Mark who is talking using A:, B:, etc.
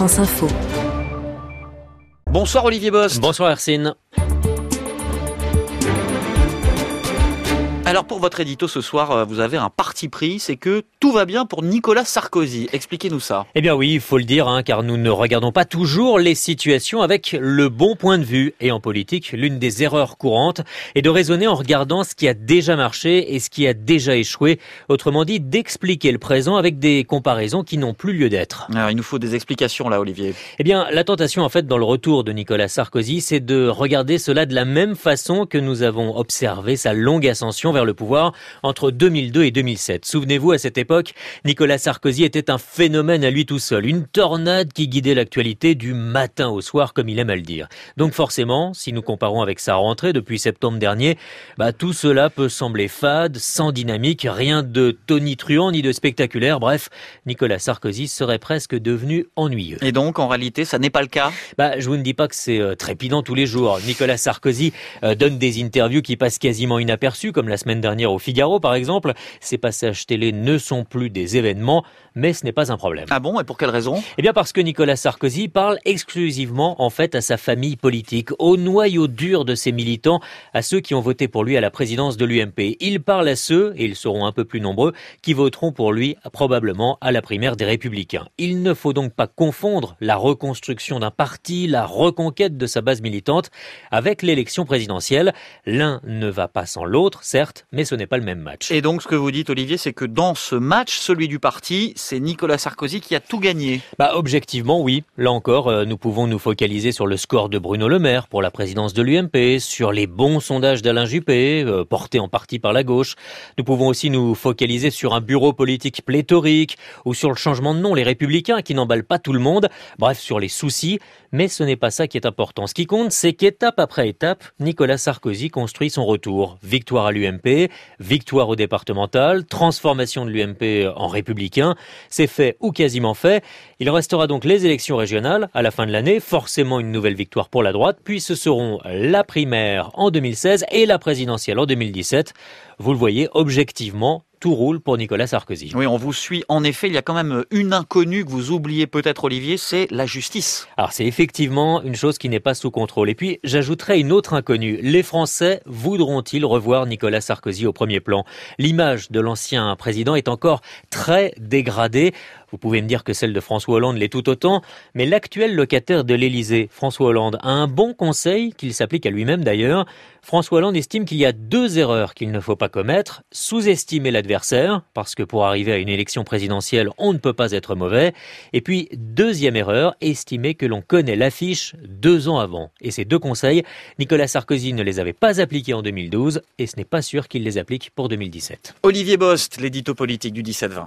A: France Info.
B: Bonsoir Olivier Bost.
C: Bonsoir Arsène.
B: Alors pour votre édito ce soir, euh, vous avez un parti pris, c'est que tout va bien pour Nicolas Sarkozy. Expliquez-nous ça.
C: Eh bien oui, il faut le dire, hein, car nous ne regardons pas toujours les situations avec le bon point de vue. Et en politique, l'une des erreurs courantes est de raisonner en regardant ce qui a déjà marché et ce qui a déjà échoué. Autrement dit, d'expliquer le présent avec des comparaisons qui n'ont plus lieu d'être.
B: Alors il nous faut des explications là, Olivier.
C: Eh bien, la tentation en fait dans le retour de Nicolas Sarkozy, c'est de regarder cela de la même façon que nous avons observé sa longue ascension vers le pouvoir entre 2002 et 2007. Souvenez-vous, à cette époque, Nicolas Sarkozy était un phénomène à lui tout seul, une tornade qui guidait l'actualité du matin au soir, comme il aime à le dire. Donc forcément, si nous comparons avec sa rentrée depuis septembre dernier, bah, tout cela peut sembler fade, sans dynamique, rien de tonitruant ni de spectaculaire. Bref, Nicolas Sarkozy serait presque devenu ennuyeux.
B: Et donc, en réalité, ça n'est pas le cas?
C: Bah, Je vous ne dis pas que c'est euh, trépidant tous les jours. Nicolas Sarkozy euh, donne des interviews qui passent quasiment inaperçues, comme la semaine dernière au Figaro, par exemple. Ces passages télé ne sont plus des événements, mais ce n'est pas un problème.
B: Ah bon Et pour quelle raison?
C: Eh bien parce que Nicolas Sarkozy parle exclusivement en fait à sa famille politique, au noyau dur de ses militants, à ceux qui ont voté pour lui à la présidence de l'UMP. Il parle à ceux, et ils seront un peu plus nombreux, qui voteront pour lui probablement à la primaire des Républicains. Il ne faut donc pas confondre la reconstruction d'un parti, la reconquête de sa base militante, avec l'élection présidentielle. L'un ne va pas sans l'autre, certes, mais ce n'est pas le même match.
B: Et donc ce que vous dites Olivier, c'est que dans ce match, celui du parti, c'est Nicolas Sarkozy qui a tout gagné.
C: Bah objectivement oui. Là encore, euh, nous pouvons nous focaliser sur le score de Bruno Le Maire pour la présidence de l'UMP, sur les bons sondages d'Alain Juppé, euh, portés en partie par la gauche. Nous pouvons aussi nous focaliser sur un bureau politique pléthorique ou sur le changement de nom, les républicains qui n'emballent pas tout le monde. Bref, sur les soucis, mais ce n'est pas ça qui est important. Ce qui compte, c'est qu'étape après étape, Nicolas Sarkozy construit son retour. Victoire à victoire au départemental, transformation de l'UMP en républicain. C'est fait ou quasiment fait. Il restera donc les élections régionales à la fin de l'année, forcément une nouvelle victoire pour la droite, puis ce seront la primaire en 2016 et la présidentielle en 2017. Vous le voyez, objectivement, tout roule pour Nicolas Sarkozy.
B: Oui, on vous suit. En effet, il y a quand même une inconnue que vous oubliez peut-être, Olivier, c'est la justice.
C: Alors, c'est effectivement une chose qui n'est pas sous contrôle. Et puis, j'ajouterai une autre inconnue. Les Français voudront-ils revoir Nicolas Sarkozy au premier plan? L'image de l'ancien président est encore très dégradée. Vous pouvez me dire que celle de François Hollande l'est tout autant, mais l'actuel locataire de l'Élysée, François Hollande, a un bon conseil qu'il s'applique à lui-même d'ailleurs. François Hollande estime qu'il y a deux erreurs qu'il ne faut pas commettre. Sous-estimer l'adversaire, parce que pour arriver à une élection présidentielle, on ne peut pas être mauvais. Et puis, deuxième erreur, estimer que l'on connaît l'affiche deux ans avant. Et ces deux conseils, Nicolas Sarkozy ne les avait pas appliqués en 2012, et ce n'est pas sûr qu'il les applique pour 2017.
B: Olivier Bost, l'édito politique du 17-20.